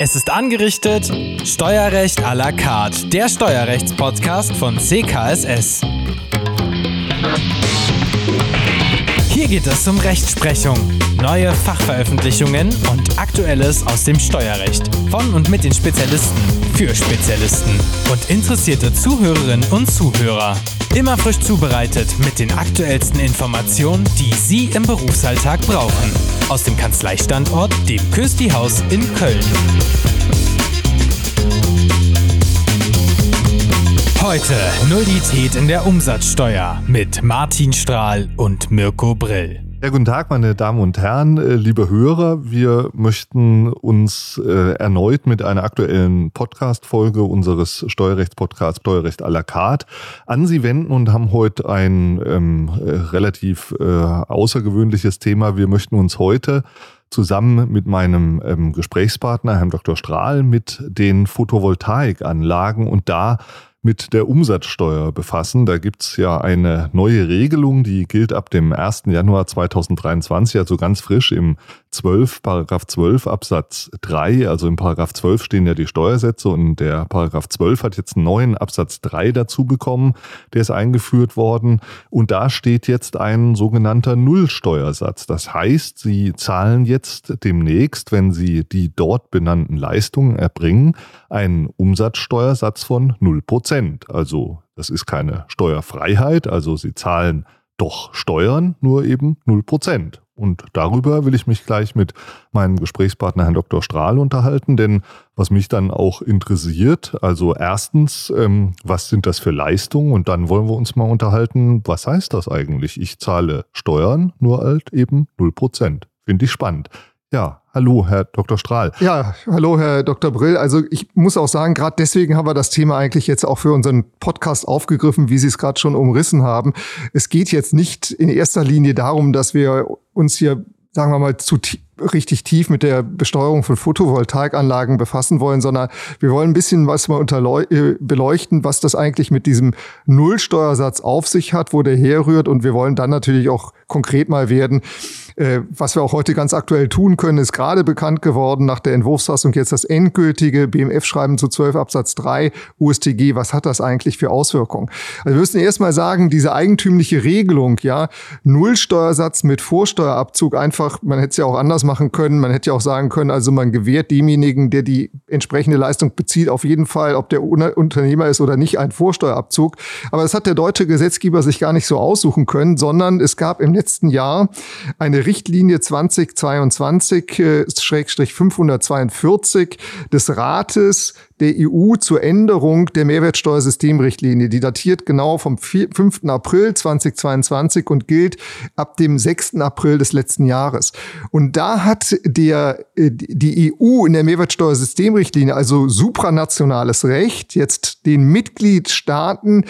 Es ist angerichtet Steuerrecht à la carte, der Steuerrechtspodcast von CKSS. Hier geht es um Rechtsprechung, neue Fachveröffentlichungen und Aktuelles aus dem Steuerrecht. Von und mit den Spezialisten, für Spezialisten und interessierte Zuhörerinnen und Zuhörer. Immer frisch zubereitet mit den aktuellsten Informationen, die Sie im Berufsalltag brauchen. Aus dem Kanzleistandort, dem Kösti-Haus in Köln. Heute Nullität in der Umsatzsteuer mit Martin Strahl und Mirko Brill. Ja, guten Tag, meine Damen und Herren, äh, liebe Hörer. Wir möchten uns äh, erneut mit einer aktuellen Podcast-Folge unseres Steuerrechtspodcasts Steuerrecht à la carte an Sie wenden und haben heute ein ähm, äh, relativ äh, außergewöhnliches Thema. Wir möchten uns heute zusammen mit meinem ähm, Gesprächspartner, Herrn Dr. Strahl, mit den Photovoltaikanlagen und da mit der Umsatzsteuer befassen. Da gibt es ja eine neue Regelung, die gilt ab dem 1. Januar 2023, also ganz frisch im 12, Paragraph 12 Absatz 3. Also im Paragraph 12 stehen ja die Steuersätze und der Paragraph 12 hat jetzt einen neuen Absatz 3 dazu bekommen. Der ist eingeführt worden und da steht jetzt ein sogenannter Nullsteuersatz. Das heißt, Sie zahlen jetzt demnächst, wenn Sie die dort benannten Leistungen erbringen, einen Umsatzsteuersatz von 0 Prozent. Also das ist keine Steuerfreiheit, also Sie zahlen doch Steuern, nur eben 0 Prozent. Und darüber will ich mich gleich mit meinem Gesprächspartner Herrn Dr. Strahl unterhalten, denn was mich dann auch interessiert, also erstens, ähm, was sind das für Leistungen? Und dann wollen wir uns mal unterhalten, was heißt das eigentlich? Ich zahle Steuern, nur halt eben 0 Prozent. Finde ich spannend. Ja, hallo, Herr Dr. Strahl. Ja, hallo, Herr Dr. Brill. Also ich muss auch sagen, gerade deswegen haben wir das Thema eigentlich jetzt auch für unseren Podcast aufgegriffen, wie Sie es gerade schon umrissen haben. Es geht jetzt nicht in erster Linie darum, dass wir uns hier sagen wir mal, zu richtig tief mit der Besteuerung von Photovoltaikanlagen befassen wollen, sondern wir wollen ein bisschen was mal äh, beleuchten, was das eigentlich mit diesem Nullsteuersatz auf sich hat, wo der herrührt. Und wir wollen dann natürlich auch konkret mal werden, was wir auch heute ganz aktuell tun können, ist gerade bekannt geworden nach der Entwurfsfassung jetzt das endgültige BMF-Schreiben zu 12 Absatz 3 USTG. Was hat das eigentlich für Auswirkungen? Also wir müssen erstmal sagen, diese eigentümliche Regelung, ja, Nullsteuersatz mit Vorsteuerabzug einfach, man hätte es ja auch anders machen können. Man hätte ja auch sagen können, also man gewährt demjenigen, der die entsprechende Leistung bezieht, auf jeden Fall, ob der Unternehmer ist oder nicht, einen Vorsteuerabzug. Aber das hat der deutsche Gesetzgeber sich gar nicht so aussuchen können, sondern es gab im letzten Jahr eine Richtlinie 2022-542 äh, des Rates der EU zur Änderung der Mehrwertsteuersystemrichtlinie. Die datiert genau vom 5. April 2022 und gilt ab dem 6. April des letzten Jahres. Und da hat der, äh, die EU in der Mehrwertsteuersystemrichtlinie, also supranationales Recht, jetzt den Mitgliedstaaten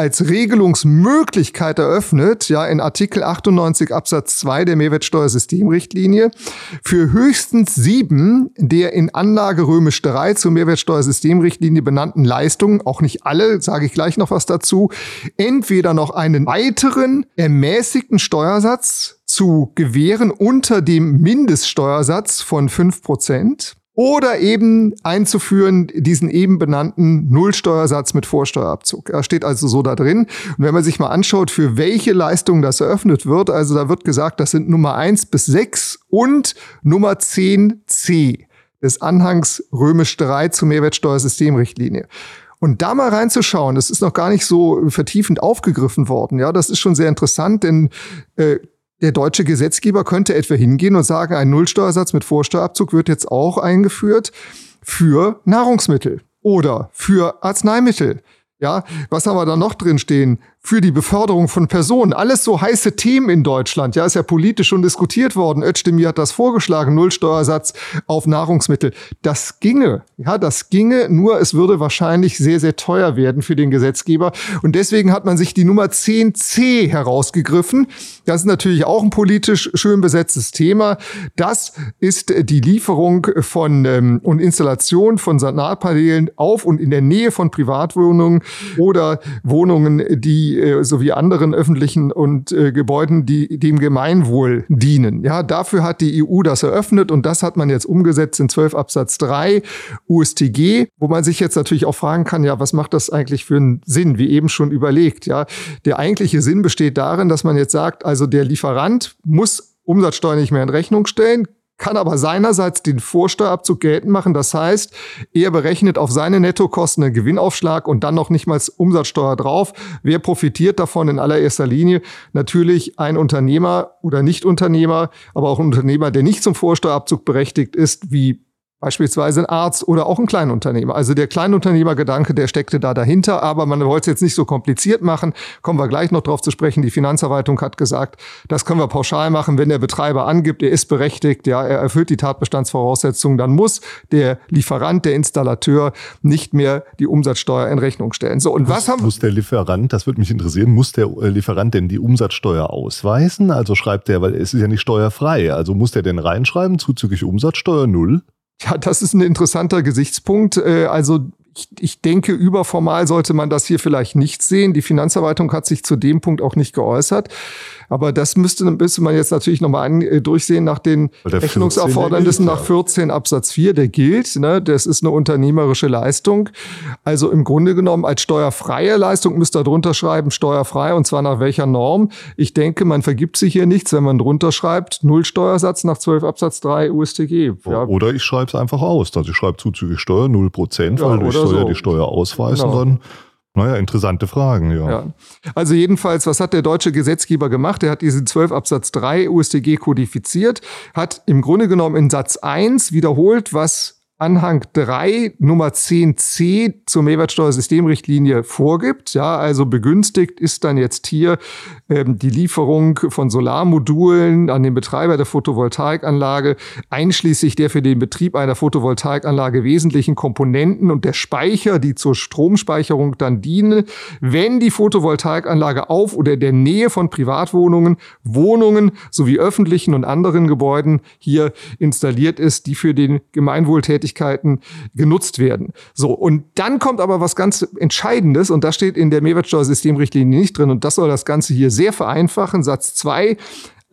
als Regelungsmöglichkeit eröffnet, ja, in Artikel 98 Absatz 2 der Mehrwertsteuersystemrichtlinie, für höchstens sieben der in Anlage römisch 3 zur Mehrwertsteuersystemrichtlinie benannten Leistungen, auch nicht alle, sage ich gleich noch was dazu, entweder noch einen weiteren ermäßigten Steuersatz zu gewähren unter dem Mindeststeuersatz von fünf Prozent oder eben einzuführen diesen eben benannten Nullsteuersatz mit Vorsteuerabzug. Er steht also so da drin. Und wenn man sich mal anschaut, für welche Leistungen das eröffnet wird, also da wird gesagt, das sind Nummer eins bis sechs und Nummer 10c des Anhangs römisch 3 zur Mehrwertsteuersystemrichtlinie. Und da mal reinzuschauen, das ist noch gar nicht so vertiefend aufgegriffen worden. Ja, das ist schon sehr interessant, denn äh, der deutsche Gesetzgeber könnte etwa hingehen und sagen, ein Nullsteuersatz mit Vorsteuerabzug wird jetzt auch eingeführt für Nahrungsmittel oder für Arzneimittel. Ja, was haben wir da noch drin stehen? Für die Beförderung von Personen. Alles so heiße Themen in Deutschland. Ja, ist ja politisch schon diskutiert worden. Özdemir hat das vorgeschlagen, Nullsteuersatz auf Nahrungsmittel. Das ginge. Ja, das ginge, nur es würde wahrscheinlich sehr, sehr teuer werden für den Gesetzgeber. Und deswegen hat man sich die Nummer 10c herausgegriffen. Das ist natürlich auch ein politisch schön besetztes Thema. Das ist die Lieferung von ähm, und Installation von Solarpaneelen auf und in der Nähe von Privatwohnungen oder Wohnungen, die sowie, äh, sowie anderen öffentlichen und äh, Gebäuden, die dem Gemeinwohl dienen. Ja, dafür hat die EU das eröffnet und das hat man jetzt umgesetzt in 12 Absatz 3 USTG, wo man sich jetzt natürlich auch fragen kann, ja, was macht das eigentlich für einen Sinn, wie eben schon überlegt, ja. Der eigentliche Sinn besteht darin, dass man jetzt sagt, also der Lieferant muss Umsatzsteuer nicht mehr in Rechnung stellen, kann aber seinerseits den Vorsteuerabzug geltend machen. Das heißt, er berechnet auf seine Nettokosten einen Gewinnaufschlag und dann noch nicht mal Umsatzsteuer drauf. Wer profitiert davon in allererster Linie? Natürlich ein Unternehmer oder Nicht-Unternehmer, aber auch ein Unternehmer, der nicht zum Vorsteuerabzug berechtigt ist, wie Beispielsweise ein Arzt oder auch ein Kleinunternehmer. Also der Kleinunternehmergedanke, der steckte da dahinter, aber man wollte es jetzt nicht so kompliziert machen. Kommen wir gleich noch drauf zu sprechen. Die Finanzverwaltung hat gesagt, das können wir pauschal machen, wenn der Betreiber angibt, er ist berechtigt, ja, er erfüllt die Tatbestandsvoraussetzungen, dann muss der Lieferant, der Installateur nicht mehr die Umsatzsteuer in Rechnung stellen. So, und muss, was haben Muss der Lieferant, das würde mich interessieren, muss der äh, Lieferant denn die Umsatzsteuer ausweisen? Also schreibt der, weil es ist ja nicht steuerfrei, also muss der denn reinschreiben, zuzüglich Umsatzsteuer null? Ja, das ist ein interessanter Gesichtspunkt. Äh, also ich, ich denke, überformal sollte man das hier vielleicht nicht sehen. Die Finanzverwaltung hat sich zu dem Punkt auch nicht geäußert. Aber das müsste, müsste man jetzt natürlich nochmal äh, durchsehen nach den Rechnungserfordernissen nach 14 Absatz 4, der gilt. Ne? Das ist eine unternehmerische Leistung. Also im Grunde genommen als steuerfreie Leistung müsste er drunter schreiben, steuerfrei und zwar nach welcher Norm. Ich denke, man vergibt sich hier nichts, wenn man drunter schreibt, Null Steuersatz nach 12 Absatz 3 USTG. Ja. Oder ich schreibe es einfach aus. Also ich schreibe zuzüglich Steuer 0 Prozent, weil ja, durch Steuer so. die Steuer ausweisen genau. dann naja, interessante Fragen, ja. ja. Also jedenfalls, was hat der deutsche Gesetzgeber gemacht? Er hat diesen 12 Absatz 3 USTG kodifiziert, hat im Grunde genommen in Satz 1 wiederholt, was Anhang 3 Nummer 10c zur Mehrwertsteuersystemrichtlinie vorgibt. Ja, also begünstigt ist dann jetzt hier ähm, die Lieferung von Solarmodulen an den Betreiber der Photovoltaikanlage, einschließlich der für den Betrieb einer Photovoltaikanlage wesentlichen Komponenten und der Speicher, die zur Stromspeicherung dann dienen, wenn die Photovoltaikanlage auf oder in der Nähe von Privatwohnungen, Wohnungen sowie öffentlichen und anderen Gebäuden hier installiert ist, die für den Gemeinwohl Tätigkeiten genutzt werden. So, und dann kommt aber was ganz Entscheidendes und das steht in der Mehrwertsteuersystemrichtlinie nicht drin und das soll das Ganze hier sehr vereinfachen. Satz 2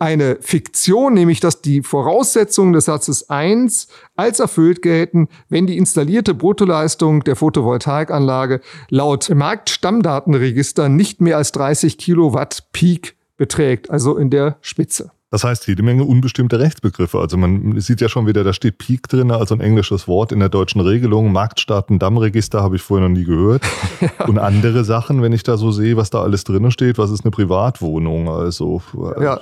eine Fiktion, nämlich dass die Voraussetzungen des Satzes 1 als erfüllt gelten, wenn die installierte Bruttoleistung der Photovoltaikanlage laut Marktstammdatenregister nicht mehr als 30 Kilowatt Peak beträgt, also in der Spitze. Das heißt, jede Menge unbestimmte Rechtsbegriffe. Also man sieht ja schon wieder, da steht Peak drin, also ein englisches Wort in der deutschen Regelung. Marktstaaten-Dammregister habe ich vorher noch nie gehört. Und andere Sachen, wenn ich da so sehe, was da alles drin steht, was ist eine Privatwohnung? Also. Ja.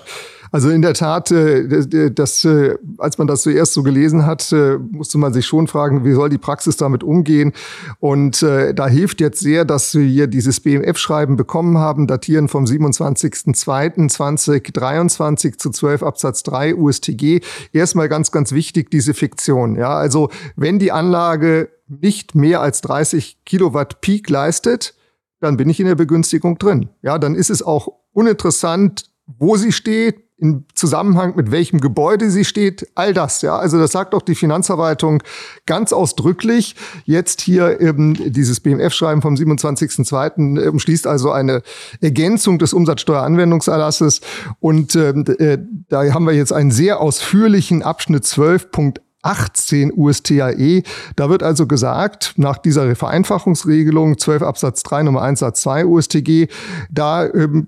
Also in der Tat, äh, das, äh, als man das zuerst so gelesen hat, äh, musste man sich schon fragen, wie soll die Praxis damit umgehen? Und da hilft jetzt sehr, dass wir hier dieses BMF-Schreiben bekommen haben, datieren vom 27.02.2023 zu 12 Absatz 3 USTG. Erstmal ganz, ganz wichtig, diese Fiktion. Ja, also wenn die Anlage nicht mehr als 30 Kilowatt Peak leistet, dann bin ich in der Begünstigung drin. Ja, dann ist es auch uninteressant, wo sie steht, im Zusammenhang mit welchem Gebäude sie steht, all das, ja. Also das sagt auch die Finanzverwaltung ganz ausdrücklich. Jetzt hier eben dieses BMF-Schreiben vom 27.02. umschließt also eine Ergänzung des Umsatzsteueranwendungserlasses und ähm, äh, da haben wir jetzt einen sehr ausführlichen Abschnitt 12.1 18 USTAE. Da wird also gesagt, nach dieser Vereinfachungsregelung 12 Absatz 3 Nummer 1 Satz 2 USTG, da ähm,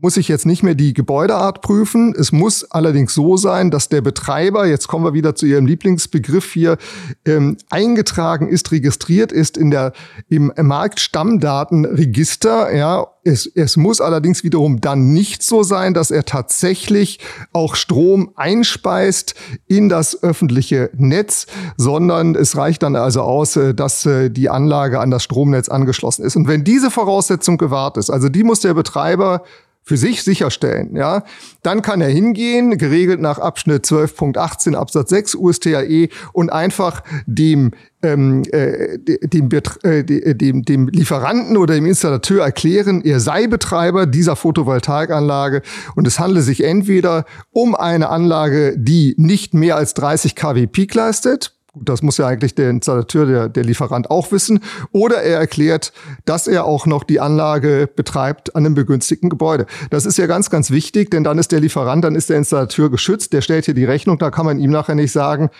muss ich jetzt nicht mehr die Gebäudeart prüfen. Es muss allerdings so sein, dass der Betreiber, jetzt kommen wir wieder zu Ihrem Lieblingsbegriff hier, ähm, eingetragen ist, registriert ist in der, im Marktstammdatenregister. Ja, es, es muss allerdings wiederum dann nicht so sein, dass er tatsächlich auch Strom einspeist in das öffentliche Netz, sondern es reicht dann also aus, äh, dass äh, die Anlage an das Stromnetz angeschlossen ist. Und wenn diese Voraussetzung gewahrt ist, also die muss der Betreiber für sich sicherstellen, ja, dann kann er hingehen, geregelt nach Abschnitt 12.18 Absatz 6 USTAE und einfach dem ähm, äh, dem, äh, dem, dem Lieferanten oder dem Installateur erklären, er sei Betreiber dieser Photovoltaikanlage und es handle sich entweder um eine Anlage, die nicht mehr als 30 kW Peak leistet, Das muss ja eigentlich der Installateur, der, der Lieferant auch wissen. Oder er erklärt, dass er auch noch die Anlage betreibt an einem begünstigten Gebäude. Das ist ja ganz, ganz wichtig, denn dann ist der Lieferant, dann ist der Installateur geschützt, der stellt hier die Rechnung, da kann man ihm nachher nicht sagen,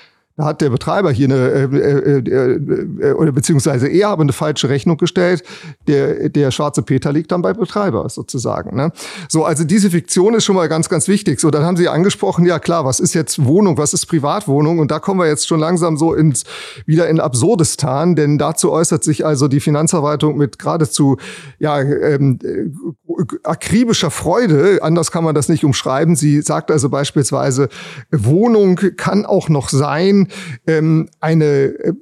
hat der Betreiber hier eine, äh, äh, äh, äh, oder beziehungsweise er habe eine falsche Rechnung gestellt. Der, der schwarze Peter liegt dann bei Betreiber sozusagen. Ne? So, also diese Fiktion ist schon mal ganz, ganz wichtig. So, dann haben Sie angesprochen, ja klar, was ist jetzt Wohnung, was ist Privatwohnung? Und da kommen wir jetzt schon langsam so ins, wieder in Absurdistan, denn dazu äußert sich also die Finanzverwaltung mit geradezu, ja, ähm, akribischer Freude. Anders kann man das nicht umschreiben. Sie sagt also beispielsweise, Wohnung kann auch noch sein, ähm, eine äh,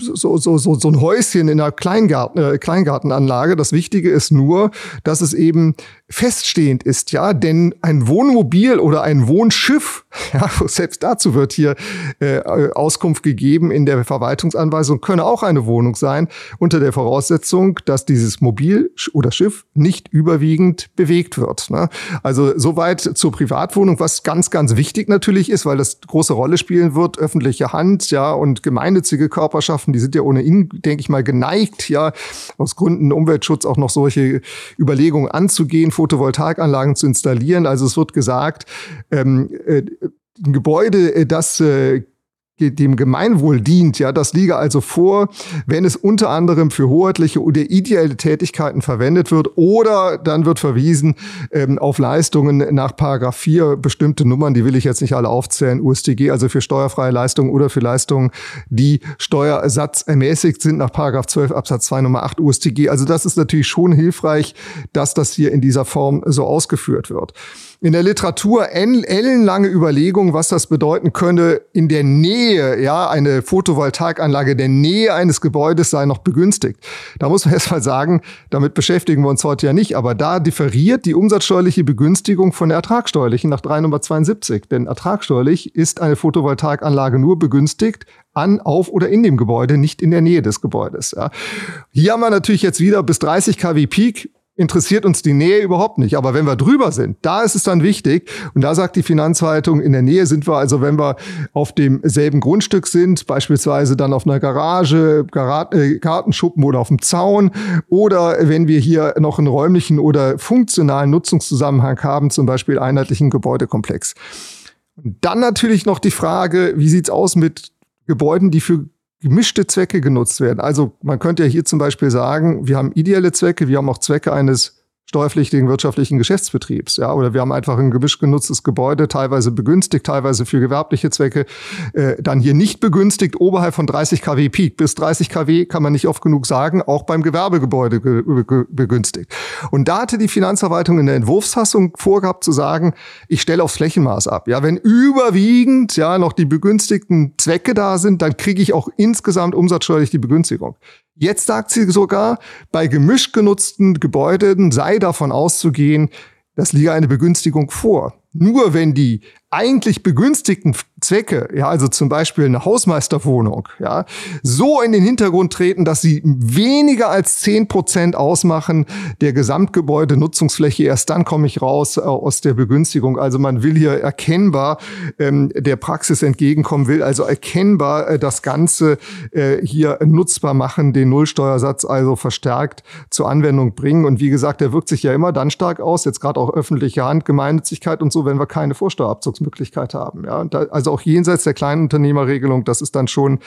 so, so, so, so ein Häuschen in einer Kleingarten, äh, Kleingartenanlage. Das Wichtige ist nur, dass es eben feststehend ist, ja, denn ein Wohnmobil oder ein Wohnschiff, ja, selbst dazu wird hier äh, Auskunft gegeben in der Verwaltungsanweisung, könne auch eine Wohnung sein, unter der Voraussetzung, dass dieses Mobil oder Schiff nicht überwiegend bewegt wird. Ne? Also soweit zur Privatwohnung, was ganz, ganz wichtig natürlich ist, weil das große Rolle spielen wird, öffentliche Hand, ja, und gemeinnützige Körperschaften, die sind ja ohnehin, denke ich mal, geneigt, ja, aus Gründen Umweltschutz auch noch solche Überlegungen anzugehen Photovoltaikanlagen zu installieren. Also es wird gesagt, ähm, äh, ein Gebäude, äh, das äh, dem Gemeinwohl dient, ja, das liege also vor, wenn es unter anderem für hoheitliche oder ideelle Tätigkeiten verwendet wird oder dann wird verwiesen ähm, auf Leistungen nach Paragraph 4, bestimmte Nummern, die will ich jetzt nicht alle aufzählen, USTG, also für steuerfreie Leistungen oder für Leistungen, die Steuersatz ermäßigt sind nach Paragraph 12 Absatz 2 Nummer 8 USTG. Also das ist natürlich schon hilfreich, dass das hier in dieser Form so ausgeführt wird in der Literatur ellenlange Überlegungen, was das bedeuten könnte, in der Nähe, ja, eine Photovoltaikanlage der Nähe eines Gebäudes sei noch begünstigt. Da muss man erst mal sagen, damit beschäftigen wir uns heute ja nicht, aber da differiert die umsatzsteuerliche Begünstigung von der ertragsteuerlichen nach 3 Nummer 72. Denn ertragsteuerlich ist eine Photovoltaikanlage nur begünstigt, an, auf oder in dem Gebäude, nicht in der Nähe des Gebäudes. Ja. Hier haben wir natürlich jetzt wieder bis 30 kW Peak interessiert uns die Nähe überhaupt nicht. Aber wenn wir drüber sind, da ist es dann wichtig. Und da sagt die Finanzhaltung, in der Nähe sind wir also, wenn wir auf demselben Grundstück sind, beispielsweise dann auf einer Garage, äh, Gartenschuppen oder auf dem Zaun oder wenn wir hier noch einen räumlichen oder funktionalen Nutzungszusammenhang haben, zum Beispiel einheitlichen Gebäudekomplex. Und dann natürlich noch die Frage, wie sieht's aus mit Gebäuden, die für gemischte Zwecke genutzt werden. Also man könnte ja hier zum Beispiel sagen, wir haben ideelle Zwecke, wir haben auch Zwecke eines steuerpflichtigen wirtschaftlichen Geschäftsbetriebs. Ja, oder wir haben einfach ein gemischt genutztes Gebäude, teilweise begünstigt, teilweise für gewerbliche Zwecke, äh, dann hier nicht begünstigt, oberhalb von 30 kW Peak. Bis 30 kW kann man nicht oft genug sagen, auch beim Gewerbegebäude begünstigt. Und da hatte die Finanzverwaltung in der Entwurfsfassung vorgehabt zu sagen, ich stelle aufs Flächenmaß ab. Ja, wenn überwiegend ja noch die begünstigten Zwecke da sind, dann kriege ich auch insgesamt umsatzsteuerlich die Begünstigung. Jetzt sagt sie sogar, bei gemischt genutzten Gebäuden sei davon auszugehen, das liege eine Begünstigung vor. Nur wenn die eigentlich begünstigten Zwecke, ja, also zum Beispiel eine Hausmeisterwohnung, ja, so in den Hintergrund treten, dass sie weniger als zehn Prozent ausmachen der Gesamtgebäudenutzungsfläche. Erst dann komme ich raus äh, aus der Begünstigung. Also man will hier erkennbar ähm, der Praxis entgegenkommen, will also erkennbar äh, das Ganze äh, hier nutzbar machen, den Nullsteuersatz also verstärkt zur Anwendung bringen. Und wie gesagt, der wirkt sich ja immer dann stark aus, jetzt gerade auch öffentliche Hand, Gemeinnützigkeit und so, wenn wir keine Vorsteuerabzugsmöglichkeit haben. Ja, da, also auch jenseits der Kleinunternehmerregelung, das ist dann schon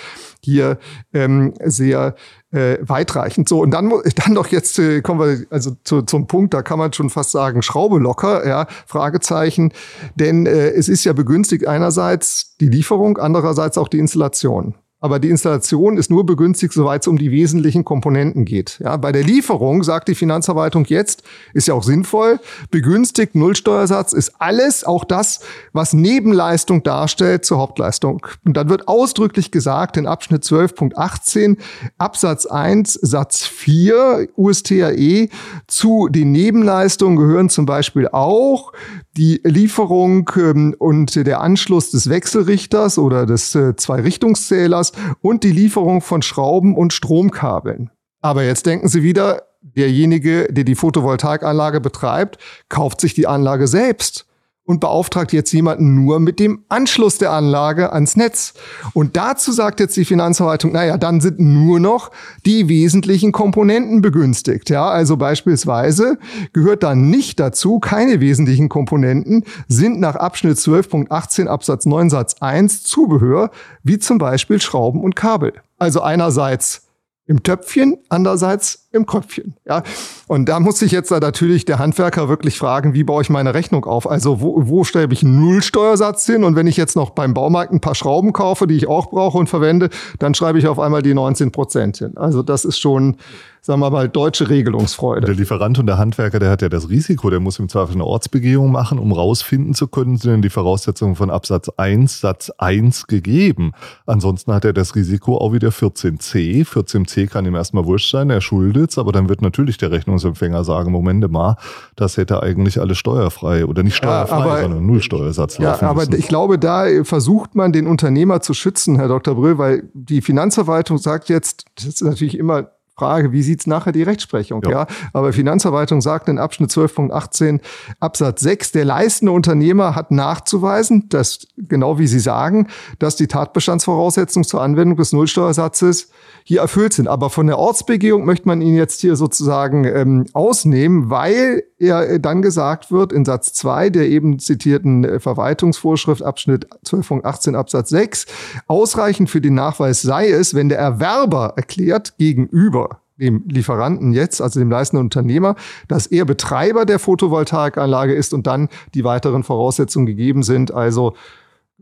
hier ähm, sehr äh, weitreichend. So, und dann, dann doch jetzt äh, kommen wir also zu, zum Punkt, da kann man schon fast sagen, Schraube locker, ja, Fragezeichen. Denn äh, es ist ja begünstigt einerseits die Lieferung, andererseits auch die Installation. Aber die Installation ist nur begünstigt, soweit es um die wesentlichen Komponenten geht. Ja, bei der Lieferung sagt die Finanzverwaltung jetzt, ist ja auch sinnvoll, begünstigt, Nullsteuersatz ist alles, auch das, was Nebenleistung darstellt zur Hauptleistung. Und dann wird ausdrücklich gesagt in Abschnitt 12.18 Absatz 1 Satz 4 USTAE zu den Nebenleistungen gehören zum Beispiel auch die Lieferung ähm, und der Anschluss des Wechselrichters oder des äh, Zwei-Richtungszählers und die Lieferung von Schrauben und Stromkabeln. Aber jetzt denken Sie wieder, derjenige, der die Photovoltaikanlage betreibt, kauft sich die Anlage selbst und beauftragt jetzt jemanden nur mit dem Anschluss der Anlage ans Netz. Und dazu sagt jetzt die Finanzverwaltung, naja, dann sind nur noch die wesentlichen Komponenten begünstigt. Ja, also beispielsweise gehört dann nicht dazu, keine wesentlichen Komponenten sind nach Abschnitt 12.18 Absatz 9 Satz 1 Zubehör, wie zum Beispiel Schrauben und Kabel. Also einerseits im Töpfchen, andererseits im Köpfchen. Ja, und da muss sich jetzt natürlich der Handwerker wirklich fragen, wie baue ich meine Rechnung auf? Also wo, wo stelle ich einen Nullsteuersatz hin? Und wenn ich jetzt noch beim Baumarkt ein paar Schrauben kaufe, die ich auch brauche und verwende, dann schreibe ich auf einmal die 19 Prozent hin. Also das ist schon sagen wir mal, deutsche Regelungsfreude. Der Lieferant und der Handwerker, der hat ja das Risiko, der muss im Zweifel eine Ortsbegehung machen, um rausfinden zu können, sind denn die Voraussetzungen von Absatz 1, Satz 1 gegeben. Ansonsten hat er das Risiko auch wieder 14c. 14c kann ihm erstmal wurscht sein, er schuldet aber dann wird natürlich der Rechnungsempfänger sagen, Moment mal, das hätte eigentlich alles steuerfrei oder nicht steuerfrei, ja, aber, sondern Nullsteuersatz ja, laufen aber müssen. ich glaube, da versucht man den Unternehmer zu schützen, Herr Dr. Brüll, weil die Finanzverwaltung sagt jetzt, das ist natürlich immer Frage, wie sieht's nachher die Rechtsprechung? Ja. ja. Aber Finanzverwaltung sagt in Abschnitt 12.18 Absatz 6, der leistende Unternehmer hat nachzuweisen, dass, genau wie Sie sagen, dass die Tatbestandsvoraussetzungen zur Anwendung des Nullsteuersatzes hier erfüllt sind. Aber von der Ortsbegehung möchte man ihn jetzt hier sozusagen ähm, ausnehmen, weil er dann gesagt wird in Satz 2 der eben zitierten äh, Verwaltungsvorschrift Abschnitt 12.18 Absatz 6, ausreichend für den Nachweis sei es, wenn der Erwerber erklärt gegenüber dem Lieferanten jetzt, also dem leistenden Unternehmer, dass er Betreiber der Photovoltaikanlage ist und dann die weiteren Voraussetzungen gegeben sind, also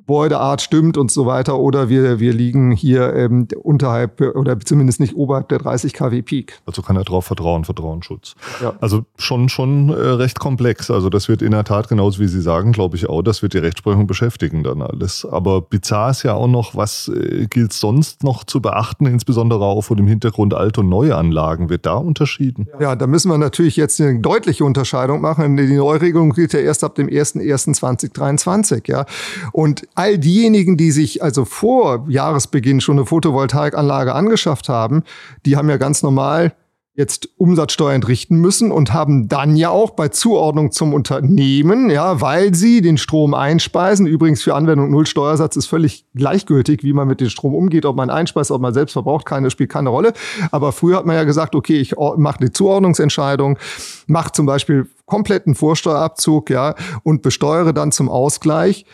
Gebäudeart stimmt und so weiter. Oder wir, wir liegen hier ähm, unterhalb oder zumindest nicht oberhalb der 30 kW Peak. Also kann er darauf vertrauen, Vertrauensschutz. Ja. Also schon, schon äh, recht komplex. Also das wird in der Tat, genauso wie Sie sagen, glaube ich auch, das wird die Rechtsprechung beschäftigen dann alles. Aber bizarr ist ja auch noch, was äh, gilt sonst noch zu beachten, insbesondere auch vor dem Hintergrund alte und neue Anlagen. Wird da unterschieden? Ja, da müssen wir natürlich jetzt eine deutliche Unterscheidung machen. Die Neuregelung gilt ja erst ab dem 01.01.2023. Ja. Und all diejenigen, die sich also vor Jahresbeginn schon eine Photovoltaikanlage angeschafft haben, die haben ja ganz normal jetzt Umsatzsteuer entrichten müssen und haben dann ja auch bei Zuordnung zum Unternehmen, ja, weil sie den Strom einspeisen. Übrigens für Anwendung Null Steuersatz ist völlig gleichgültig, wie man mit dem Strom umgeht, ob man einspeist, ob man selbst verbraucht, keine spielt keine Rolle. Aber früher hat man ja gesagt, okay, ich mache eine Zuordnungsentscheidung, mache zum Beispiel kompletten Vorsteuerabzug, ja, und besteuere dann zum Ausgleich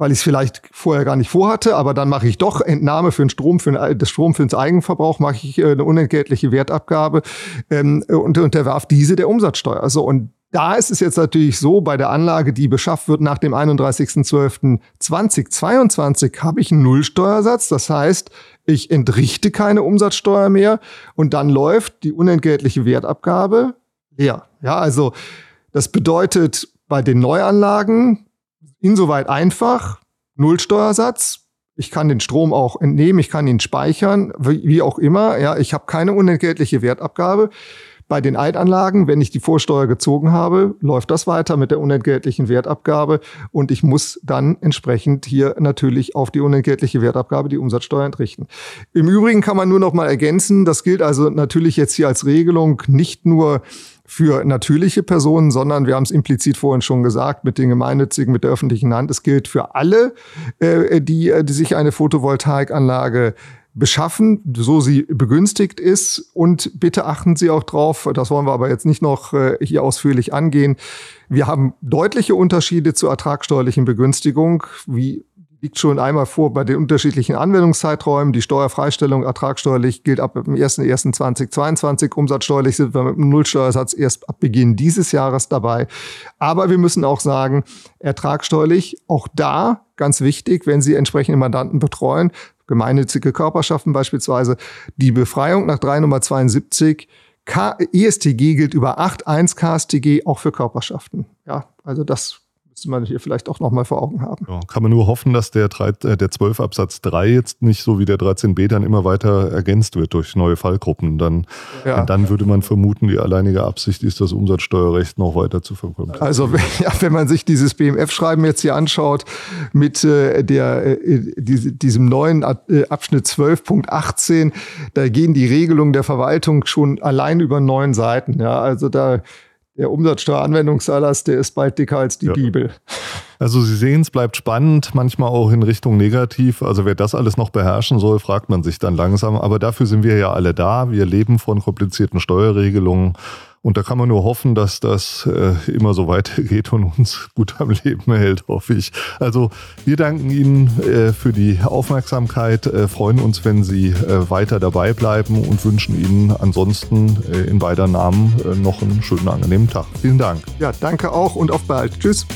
weil ich es vielleicht vorher gar nicht vorhatte, aber dann mache ich doch Entnahme für den Strom, für den, das Strom für den Eigenverbrauch, mache ich äh, eine unentgeltliche Wertabgabe ähm, und unterwerf diese der Umsatzsteuer. So und da ist es jetzt natürlich so, bei der Anlage, die beschafft wird nach dem 31.12.2022, habe ich einen Nullsteuersatz. Das heißt, ich entrichte keine Umsatzsteuer mehr und dann läuft die unentgeltliche Wertabgabe leer. Ja, also das bedeutet bei den Neuanlagen, insoweit einfach. Nullsteuersatz. Ich kann den Strom auch entnehmen, ich kann ihn speichern, wie, auch immer. Ja, ich habe keine unentgeltliche Wertabgabe. Bei den Altanlagen, wenn ich die Vorsteuer gezogen habe, läuft das weiter mit der unentgeltlichen Wertabgabe und ich muss dann entsprechend hier natürlich auf die unentgeltliche Wertabgabe die Umsatzsteuer entrichten. Im Übrigen kann man nur noch mal ergänzen, das gilt also natürlich jetzt hier als Regelung nicht nur für natürliche Personen, sondern wir haben es implizit vorhin schon gesagt, mit den gemeinnützigen, mit der öffentlichen Hand. Es gilt für alle, äh, die, die sich eine Photovoltaikanlage beschaffen, so sie begünstigt ist. Und bitte achten Sie auch drauf, das wollen wir aber jetzt nicht noch äh, hier ausführlich angehen. Wir haben deutliche Unterschiede zur ertragsteuerlichen Begünstigung, wie liegt schon einmal vor bei den unterschiedlichen Anwendungszeiträumen. Die Steuerfreistellung ertragsteuerlich gilt ab dem 01.01.2022. Umsatzsteuerlich sind wir mit einem Nullsteuersatz erst ab Beginn dieses Jahres dabei. Aber wir müssen auch sagen, ertragsteuerlich auch da ganz wichtig, wenn Sie entsprechende Mandanten betreuen, gemeinnützige Körperschaften beispielsweise, die Befreiung nach 3 Nummer 72 K ESTG gilt über 8.1 KSTG auch für Körperschaften. Ja, also das müsste man hier vielleicht auch nochmal vor Augen haben. Ja, kann man nur hoffen, dass der, 3, äh, der 12 Absatz 3 jetzt nicht so wie der 13b dann immer weiter ergänzt wird durch neue Fallgruppen. Dann, ja. dann würde man vermuten, die alleinige Absicht ist, das Umsatzsteuerrecht noch weiter zu verkürzen. Also ja, wenn man sich dieses BMF-Schreiben jetzt hier anschaut mit äh, der, äh, die, diesem neuen äh, Abschnitt 12.18, da gehen die Regelungen der Verwaltung schon allein über neun Seiten. Ja, also da der Umsatzsteueranwendungserlass, der ist bald dicker als die ja. Bibel. Also Sie sehen, es bleibt spannend, manchmal auch in Richtung negativ. Also wer das alles noch beherrschen soll, fragt man sich dann langsam. Aber dafür sind wir ja alle da. Wir leben von komplizierten Steuerregelungen. Und da kann man nur hoffen, dass das äh, immer so weitergeht und uns gut am Leben hält, hoffe ich. Also wir danken Ihnen äh, für die Aufmerksamkeit, äh, freuen uns, wenn Sie äh, weiter dabei bleiben und wünschen Ihnen ansonsten äh, in beider Namen äh, noch einen schönen, angenehmen Tag. Vielen Dank. Ja, danke auch und auf bald. Tschüss.